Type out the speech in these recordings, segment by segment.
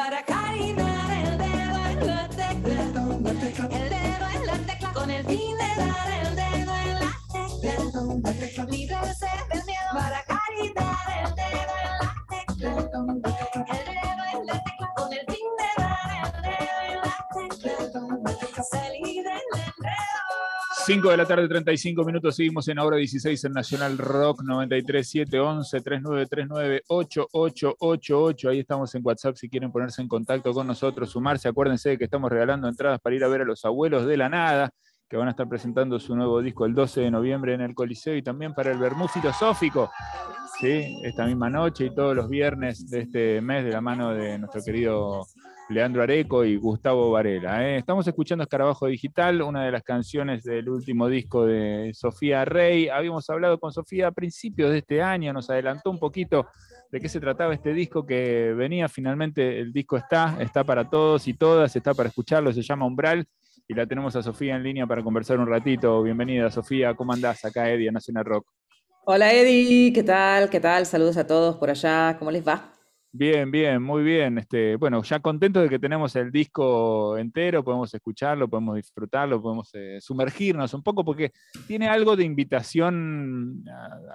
Para acariciar el dedo en la tecla. El dedo en la tecla con el fin de dar el dedo en la tecla. Librarse del 5 de la tarde, 35 minutos, seguimos en hora 16 en Nacional Rock 93 711 3939 8888. Ahí estamos en WhatsApp si quieren ponerse en contacto con nosotros, sumarse. Acuérdense de que estamos regalando entradas para ir a ver a los abuelos de la nada, que van a estar presentando su nuevo disco el 12 de noviembre en el Coliseo y también para el Bermú Filosófico. Sí, esta misma noche y todos los viernes de este mes de la mano de nuestro querido Leandro Areco y Gustavo Varela. ¿eh? Estamos escuchando Escarabajo Digital, una de las canciones del último disco de Sofía Rey. Habíamos hablado con Sofía a principios de este año, nos adelantó un poquito de qué se trataba este disco que venía. Finalmente el disco está, está para todos y todas, está para escucharlo, se llama Umbral. Y la tenemos a Sofía en línea para conversar un ratito. Bienvenida, Sofía. ¿Cómo andás acá, Eddie, en Nacional Rock? Hola Eddie, ¿qué tal? ¿Qué tal? Saludos a todos por allá, ¿cómo les va? Bien, bien, muy bien. Este, bueno, ya contento de que tenemos el disco entero, podemos escucharlo, podemos disfrutarlo, podemos eh, sumergirnos un poco, porque tiene algo de invitación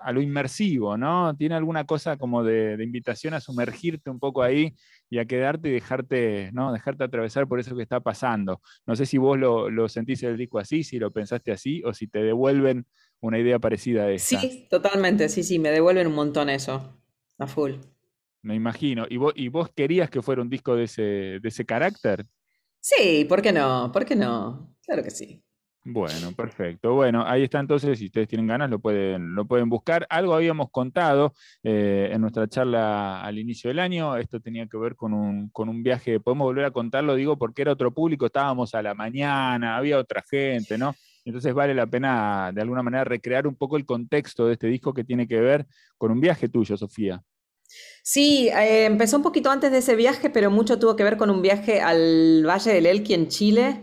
a, lo inmersivo, ¿no? Tiene alguna cosa como de, de invitación a sumergirte un poco ahí y a quedarte y dejarte, ¿no? Dejarte atravesar por eso que está pasando. No sé si vos lo, lo sentís el disco así, si lo pensaste así, o si te devuelven una idea parecida a esta. Sí, totalmente, sí, sí, me devuelven un montón eso, a full. Me imagino. ¿Y vos, ¿Y vos querías que fuera un disco de ese, de ese carácter? Sí, ¿por qué no? ¿Por qué no? Claro que sí. Bueno, perfecto. Bueno, ahí está entonces, si ustedes tienen ganas, lo pueden, lo pueden buscar. Algo habíamos contado eh, en nuestra charla al inicio del año, esto tenía que ver con un, con un viaje, podemos volver a contarlo, digo, porque era otro público, estábamos a la mañana, había otra gente, ¿no? Entonces vale la pena de alguna manera recrear un poco el contexto de este disco que tiene que ver con un viaje tuyo, Sofía. Sí, eh, empezó un poquito antes de ese viaje, pero mucho tuvo que ver con un viaje al Valle del Elqui en Chile,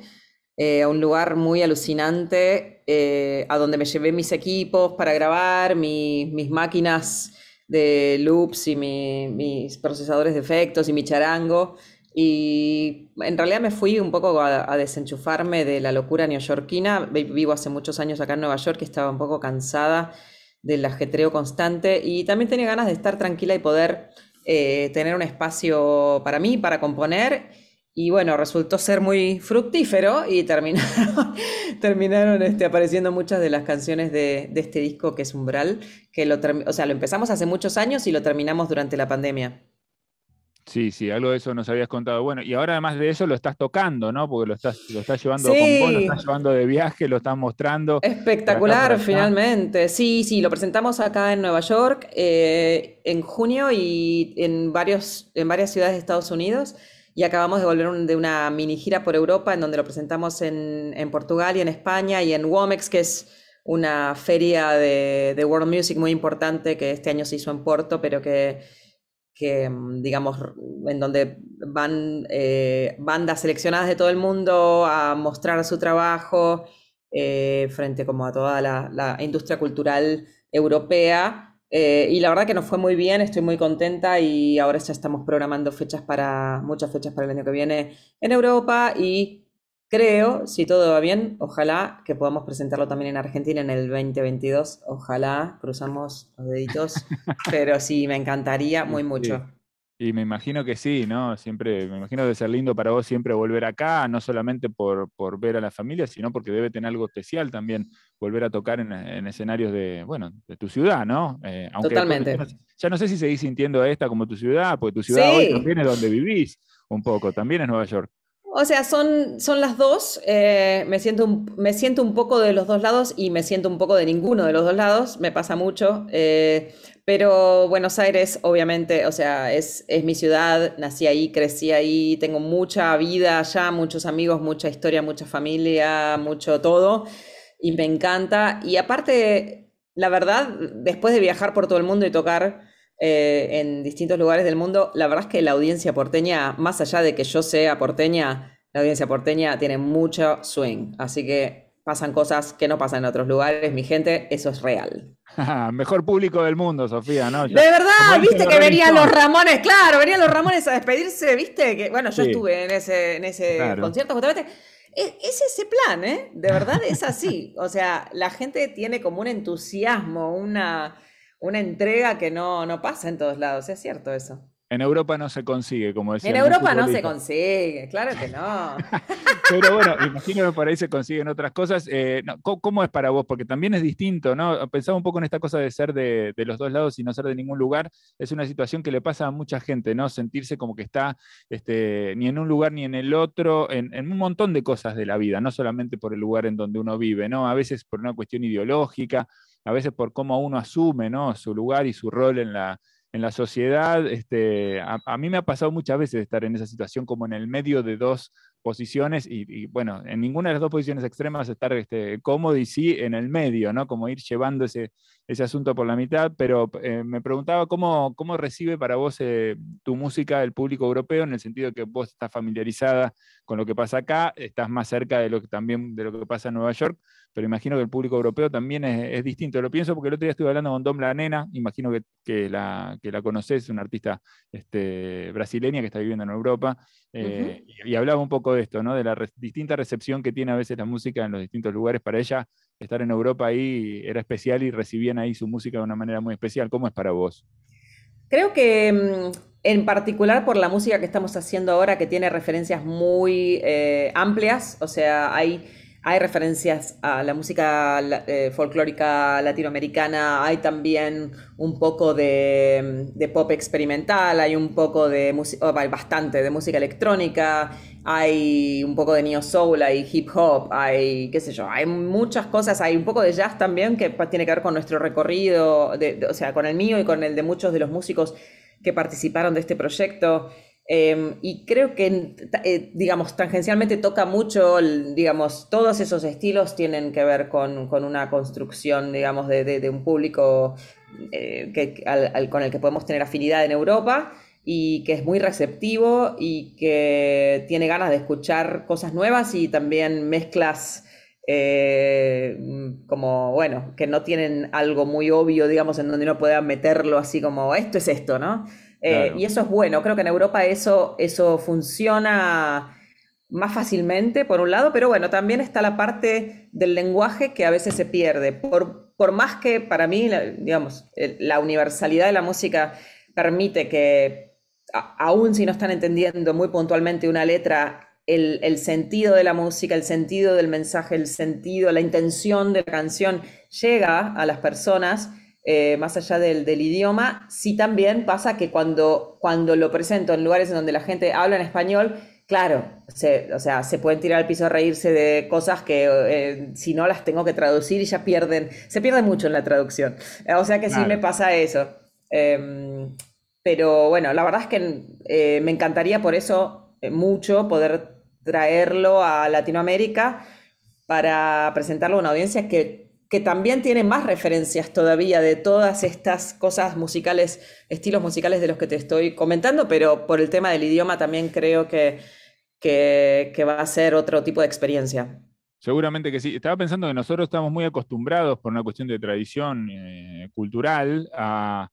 eh, a un lugar muy alucinante, eh, a donde me llevé mis equipos para grabar, mi- mis máquinas de loops y mi- mis procesadores de efectos y mi charango. Y en realidad me fui un poco a, a desenchufarme de la locura neoyorquina. Vi- Vivo hace muchos años acá en Nueva York y estaba un poco cansada del ajetreo constante y también tenía ganas de estar tranquila y poder eh, tener un espacio para mí, para componer. Y bueno, resultó ser muy fructífero y terminaron, terminaron este, apareciendo muchas de las canciones de, de este disco que es Umbral, que lo, o sea, lo empezamos hace muchos años y lo terminamos durante la pandemia. Sí, sí, algo de eso nos habías contado. Bueno, y ahora además de eso lo estás tocando, ¿no? Porque lo estás, lo estás llevando con vos, lo estás llevando de viaje, lo estás mostrando. Espectacular, finalmente. Sí, sí, lo presentamos acá en Nueva York eh, en junio y en, varios, en varias ciudades de Estados Unidos. Y acabamos de volver un- de una mini gira por Europa en donde lo presentamos en, en Portugal y en España y en Womex, que es una feria de, de World Music muy importante que este año se hizo en Porto, pero que, que mm, digamos, en donde van eh, bandas seleccionadas de todo el mundo a mostrar su trabajo eh, frente como a toda la, industria cultural europea. Eh, y la verdad que nos fue muy bien, estoy muy contenta y ahora ya estamos programando fechas para, muchas fechas para el año que viene en Europa creo, si todo va bien, ojalá que podamos presentarlo también en Argentina en el 2022. Ojalá, cruzamos los deditos, pero sí, me encantaría muy Sí. mucho. Y me imagino que sí, ¿no? Siempre, me imagino de ser lindo para vos siempre volver acá, no solamente por, por ver a la familia, sino porque debe tener algo especial también volver a tocar en, en escenarios de, bueno, de tu ciudad, ¿no? Eh, aunque Totalmente. ya no, sé- ya no sé si seguís sintiendo esta como tu ciudad, porque tu ciudad hoy también es donde vivís un poco, también es Nueva York. O sea, son, son las dos. eh, me siento un, me siento un poco de los dos lados y me siento un poco de ninguno de los dos lados. Me pasa mucho. eh, pero Buenos Aires, obviamente, o sea, es, es mi ciudad. Nací ahí, crecí ahí. Tengo mucha vida allá, muchos amigos, mucha historia, mucha familia, mucho todo. Y me encanta. Y aparte, la verdad, después de viajar por todo el mundo y tocar eh, en distintos lugares del mundo, la verdad es que la audiencia porteña, más allá de que yo sea porteña, la audiencia porteña tiene mucho swing. Así que pasan cosas que no pasan en otros lugares, mi gente, eso es real. Mejor público del mundo, Sofía, ¿no? de verdad, viste que venían los Ramones, claro, venían los Ramones a despedirse, viste, que bueno, yo estuve en ese, en ese concierto justamente. Es, es, ese plan, ¿eh? De verdad es así. O sea, la gente tiene como un entusiasmo, una, una entrega que no, no pasa en todos lados. Es cierto eso. En Europa no se consigue, como decía. En Europa no se consigue, claro que no. Pero bueno, imagino que por ahí se consiguen otras cosas. Eh, ¿cómo, es para vos? Porque también es distinto, ¿no? Pensaba un poco en esta cosa de ser de, los dos lados y no ser de ningún lugar. Es una situación que le pasa a mucha gente, ¿no? Sentirse como que está este, ni en un lugar ni en el otro, en, en un montón de cosas de la vida, no solamente por el lugar en donde uno vive, ¿no? A veces por una cuestión ideológica, a veces por cómo uno asume, ¿no? Su lugar y su rol en la en la sociedad, este, a, mí me ha pasado muchas veces estar en esa situación como en el medio de dos posiciones y, bueno, en ninguna de las dos posiciones extremas estar este, cómodo y sí en el medio, ¿no? Como ir llevando ese, ese asunto por la mitad, pero eh, me preguntaba cómo, cómo recibe para vos eh, tu música el público europeo en el sentido que vos estás familiarizada con lo que pasa acá, estás más cerca de lo que también de lo que pasa en Nueva York, pero imagino que el público europeo también es, distinto. Lo pienso porque el otro día estuve hablando con Dom La Nena, imagino que, que, la, que la conoces, una artista este, brasileña que está viviendo en Europa, eh, y, hablaba un poco esto, ¿no? de la distinta recepción que tiene a veces la música en los distintos lugares. Para ella, estar en Europa ahí era especial y recibían ahí su música de una manera muy especial. ¿Cómo es para vos? Creo que mm, en particular por la música que estamos haciendo ahora, que tiene referencias muy eh, amplias, o sea, hay hay referencias a la música eh, folclórica latinoamericana, hay también un poco de, pop experimental, hay un poco de música, oh, bastante de música electrónica, hay un poco de neo soul, hay hip hop, hay qué sé yo, hay muchas cosas, hay un poco de jazz también que tiene que ver con nuestro recorrido, o sea, con el mío y con el de muchos de los músicos que participaron de este proyecto. Em, y creo que, eh, digamos, tangencialmente toca mucho, digamos, todos esos estilos tienen que ver con, una construcción, digamos, de, un público eh, que, con el que podemos tener afinidad en Europa y que es muy receptivo y que tiene ganas de escuchar cosas nuevas y también mezclas eh, como, bueno, que no tienen algo muy obvio, digamos, en donde uno pueda meterlo así como, esto es esto, ¿no? Eh, y eso es bueno, creo que en Europa eso, eso funciona más fácilmente, por un lado, pero bueno, también está la parte del lenguaje que a veces se pierde. Por, por más que para mí, digamos, la universalidad de la música permite que, aún si no están entendiendo muy puntualmente una letra, el, el, sentido de la música, el sentido del mensaje, el sentido, la intención de la canción llega a las personas eh, más allá del, idioma, sí también pasa que cuando, cuando lo presento en lugares en donde la gente habla en español, claro, se, o sea, se pueden tirar al piso a reírse de cosas que eh, si no las tengo que traducir y ya pierden, se pierde mucho en la traducción. Eh, o sea que sí me pasa eso. Em, pero bueno, la verdad es que me encantaría por eso mucho poder traerlo a Latinoamérica para presentarlo a una audiencia que que también tiene más referencias todavía de todas estas cosas musicales, estilos musicales de los que te estoy comentando, pero por el tema del idioma también creo que, que, va a ser otro tipo de experiencia. Seguramente que sí. Estaba pensando que nosotros estamos muy acostumbrados por una cuestión de tradición eh, cultural a,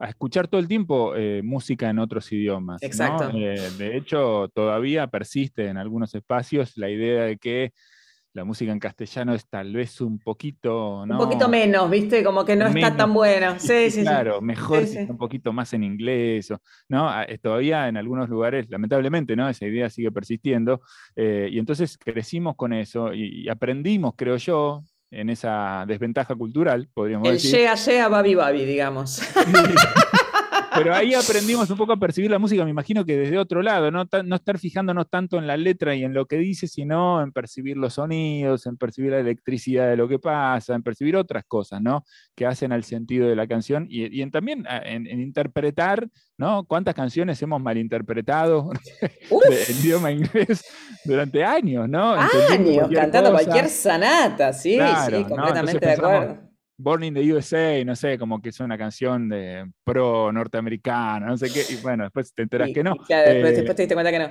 escuchar todo el tiempo eh, música en otros idiomas. Exacto. Eh, de hecho, todavía persiste en algunos espacios la idea de que la música en castellano es tal vez un poquito, ¿no? Un poquito menos, ¿viste? Como que no está tan buena. Sí, sí, claro, mejor si está un poquito más en inglés, ¿no? Ah, todavía en algunos lugares, lamentablemente, ¿no? Esa idea sigue persistiendo. Eh, y entonces crecimos con eso y, aprendimos, creo yo, en esa desventaja cultural, podríamos decir. El llega, llega, babi, babi, digamos. Pero ahí aprendimos un poco a percibir la música, me imagino que desde otro lado, no, no estar fijándonos tanto en la letra y en lo que dice, sino en percibir los sonidos, en percibir la electricidad de lo que pasa, en percibir otras cosas, ¿no? Que hacen al sentido de la canción y, en, también ah, en, interpretar, ¿no? ¿Cuántas canciones hemos malinterpretado en idioma inglés durante años, ¿no? Años, cantando cualquier sanata, sí, sí, completamente de acuerdo. Born in the USA, no sé, como que es una canción de pro norteamericana, no sé qué, y bueno, después te enteras que no. Claro, después, te diste cuenta que no.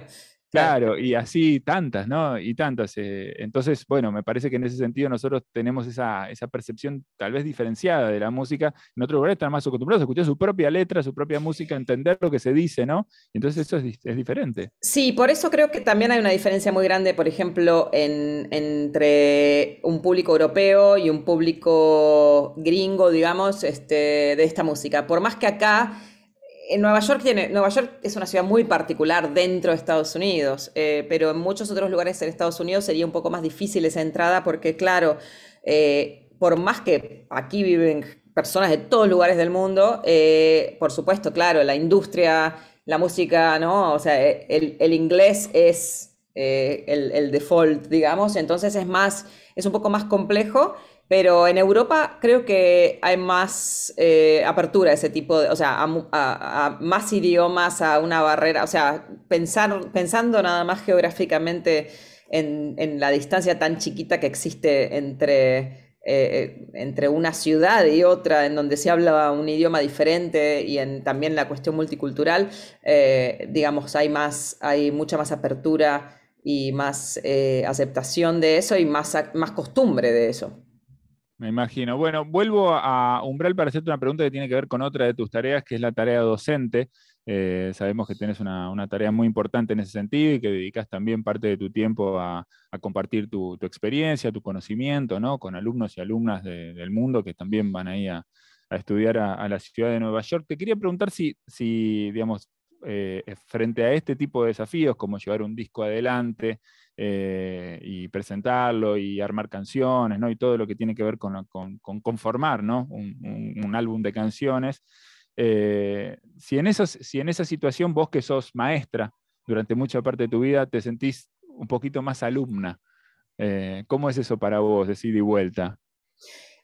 Claro, y así tantas, ¿no? Y tantas. eh, entonces, bueno, me parece que en ese sentido nosotros tenemos esa, esa percepción tal vez diferenciada de la música. En otros lugares están más acostumbrados a escuchar su propia letra, su propia música, entender lo que se dice, ¿no? Entonces eso es, es diferente. Sí, por eso creo que también hay una diferencia muy grande, por ejemplo, en- entre un público europeo y un público gringo, digamos, este, de esta música. Por más que acá, en Nueva York tiene, Nueva York es una ciudad muy particular dentro de Estados Unidos, eh, pero en muchos otros lugares en Estados Unidos sería un poco más difícil esa entrada porque, claro, eh, por más que aquí viven personas de todos lugares del mundo, eh, por supuesto, claro, la industria, la música, ¿no? O sea, eh, el, el inglés es eh, el, el default, digamos, entonces es más, es un poco más complejo, pero en Europa creo que hay más eh, apertura a ese tipo de, o sea, a, más idiomas, a una barrera, o sea, pensar, pensando nada más geográficamente en, la distancia tan chiquita que existe entre, eh, entre una ciudad y otra, en donde se habla un idioma diferente y en también la cuestión multicultural, eh, digamos, hay más, hay mucha más apertura y más eh, aceptación de eso y más, más costumbre de eso. Me imagino. Bueno, vuelvo a Umbral para hacerte una pregunta que tiene que ver con otra de tus tareas, que es la tarea docente. Eh, sabemos que tienes una, una tarea muy importante en ese sentido y que dedicas también parte de tu tiempo a, a compartir tu, tu experiencia, tu conocimiento, ¿no? Con alumnos y alumnas de- del mundo que también van ahí a, a estudiar a, a la ciudad de Nueva York. Te quería preguntar si, si digamos, eh, frente a este tipo de desafíos, como llevar un disco adelante, eh, y presentarlo y armar canciones, ¿no? Y todo lo que tiene que ver con, con- con conformar, ¿no? Un, un- un álbum de canciones. Eh, si, en esas, si en esa situación vos que sos maestra durante mucha parte de tu vida te sentís un poquito más alumna, eh, ¿cómo es eso para vos, decir y vuelta?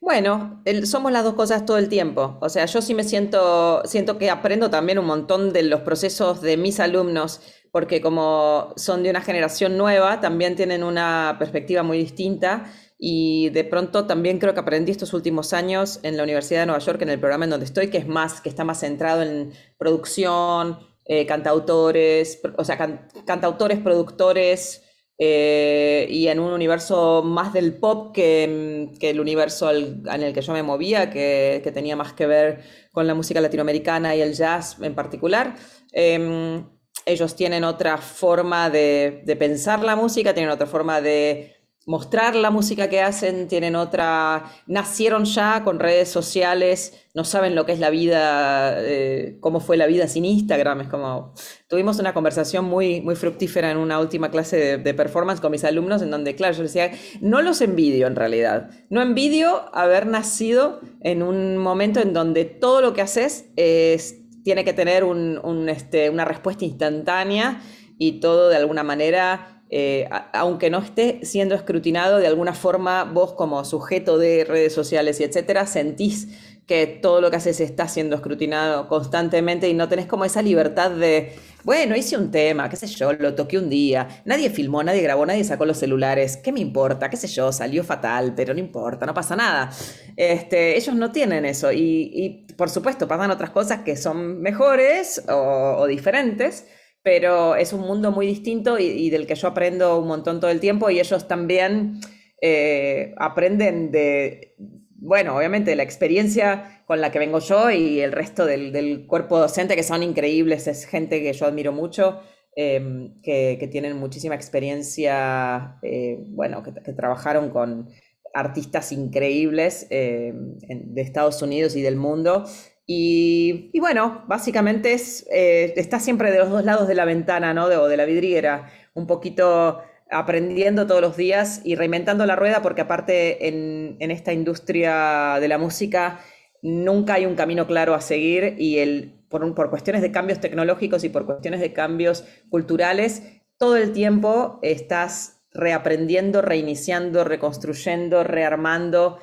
Bueno, el- somos las dos cosas todo el tiempo. O sea, yo sí me siento, siento que aprendo también un montón de los procesos de mis alumnos, porque como son de una generación nueva, también tienen una perspectiva muy distinta. Y de pronto también creo que aprendí estos últimos años en la Universidad de Nueva York, en el programa en donde estoy, que es más, que está más centrado en producción, eh, cantautores, o sea, can- cantautores, productores, eh, y en un universo más del pop que, que el universo al- en el que yo me movía, que, que tenía más que ver con la música latinoamericana y el jazz en particular. Em, ellos tienen otra forma de, pensar la música, tienen otra forma de mostrar la música que hacen, tienen otra, nacieron ya con redes sociales, no saben lo que es la vida, eh, cómo fue la vida sin Instagram, es como, tuvimos una conversación muy, muy fructífera en una última clase de, de performance con mis alumnos, en donde, claro, yo decía, no los envidio en realidad, no envidio haber nacido en un momento en donde todo lo que haces es, tiene que tener un, un, este, una respuesta instantánea y todo de alguna manera eh, aunque no esté siendo escrutinado, de alguna forma vos como sujeto de redes sociales y etcétera, sentís que todo lo que haces está siendo escrutinado constantemente y no tenés como esa libertad de, bueno, hice un tema, qué sé yo, lo toqué un día, nadie filmó, nadie grabó, nadie sacó los celulares, ¿qué me importa? ¿Qué sé yo? Salió fatal, pero no importa, no pasa nada. Este, ellos no tienen eso y, y, por supuesto pasan otras cosas que son mejores o diferentes, pero es un mundo muy distinto y, del que yo aprendo un montón todo el tiempo y ellos también eh, aprenden de, bueno, obviamente de la experiencia con la que vengo yo y el resto del, del cuerpo docente, que son increíbles, es gente que yo admiro mucho, eh, que, que tienen muchísima experiencia, eh, bueno, que, trabajaron con artistas increíbles en- de Estados Unidos y del mundo. Y, bueno, básicamente es, eh, está siempre de los dos lados de la ventana, ¿no? De, o de la vidriera, un poquito aprendiendo todos los días y reinventando la rueda, porque aparte en, esta industria de la música nunca hay un camino claro a seguir y el, por, por cuestiones de cambios tecnológicos y por cuestiones de cambios culturales, todo el tiempo estás reaprendiendo, reiniciando, reconstruyendo, rearmando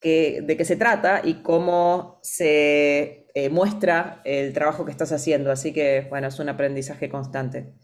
que- de qué se trata y cómo se eh, muestra el trabajo que estás haciendo. Así que, bueno, es un aprendizaje constante.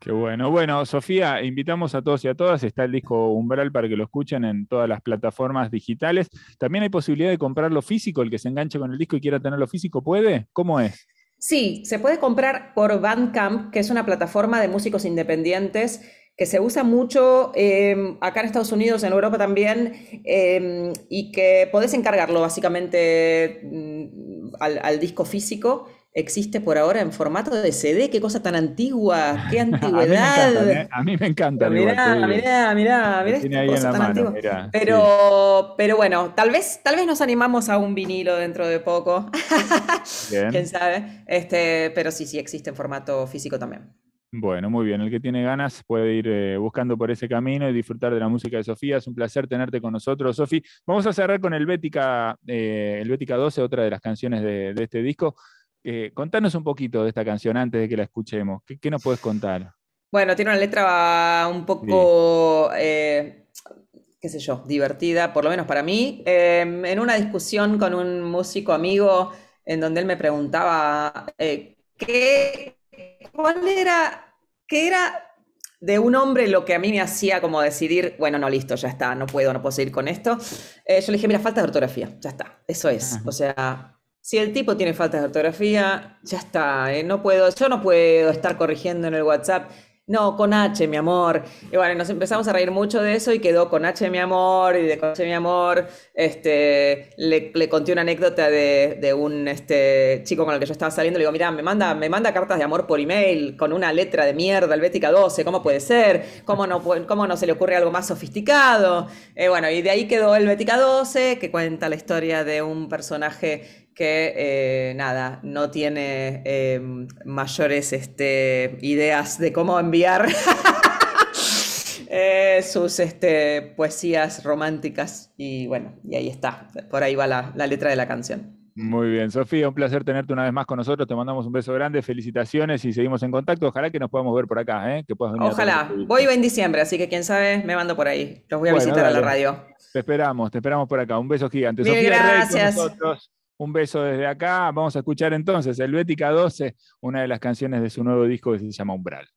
Qué bueno. Bueno, Sofía, invitamos a todos y a todas. Está el disco Umbral para que lo escuchen en todas las plataformas digitales. También hay posibilidad de comprarlo físico. El que se enganche con el disco y quiera tenerlo físico, ¿puede? ¿Cómo es? Sí, se puede comprar por Bandcamp, que es una plataforma de músicos independientes que se usa mucho eh, acá en Estados Unidos, en Europa también, eh, y que podés encargarlo básicamente mm, al, al disco físico existe por ahora en formato de CD. Qué cosa tan antigua, qué antigüedad. a mí me encanta. Mirá, mirá, mirá, mirá, esta cosa tan antigua. pero, pero bueno, tal vez, tal vez nos animamos a un vinilo dentro de poco. Quién sabe. Este, pero sí, sí existe en formato físico también. Bueno, muy bien. El que tiene ganas puede ir eh, buscando por ese camino y disfrutar de la música de Sofía. Es un placer tenerte con nosotros, Sofi. Vamos a cerrar con el Bética, eh, el Bética 12, otra de las canciones de, de este disco. Eh, contanos un poquito de esta canción antes de que la escuchemos. ¿Qué, nos puedes contar? Bueno, tiene una letra un poco, eh, qué sé yo, divertida, por lo menos para mí. Em, en una discusión con un músico amigo, en donde él me preguntaba qué, cuál era, qué era de un hombre lo que a mí me hacía como decidir, bueno, no, listo, ya está, no puedo, no puedo seguir con esto. yo le dije, mira, falta de ortografía, ya está, eso es. O sea, si el tipo tiene faltas de ortografía, ya está, ¿eh? no puedo, yo no puedo estar corrigiendo en el WhatsApp. No, con H, mi amor. Y bueno, nos empezamos a reír mucho de eso y quedó con H, mi amor, y de con H, mi amor. Este, le, conté una anécdota de, un este, chico con el que yo estaba saliendo. Le digo, mira, me manda, me manda cartas de amor por email con una letra de mierda, Helvética 12, ¿cómo puede ser? ¿Cómo no, cómo no se le ocurre algo más sofisticado? Eh, bueno, y de ahí quedó Helvética 12, que cuenta la historia de un personaje que eh, nada, no tiene em, mayores este, ideas de cómo enviar eh, sus este, poesías románticas. Y bueno, y ahí está, por ahí va la, letra de la canción. Muy bien, Sofía, un placer tenerte una vez más con nosotros. Te mandamos un beso grande, felicitaciones y seguimos en contacto. Ojalá que nos podamos ver por acá, ¿eh? que puedas venir Ojalá. Voy en diciembre, así que quién sabe, me mando por ahí. Los voy a visitar a la radio. Te esperamos, te esperamos por acá. Un beso gigante. Sofía gracias. nosotros. Un beso desde acá. Vamos a escuchar entonces el Bética 12, una de las canciones de su nuevo disco que se llama Umbral.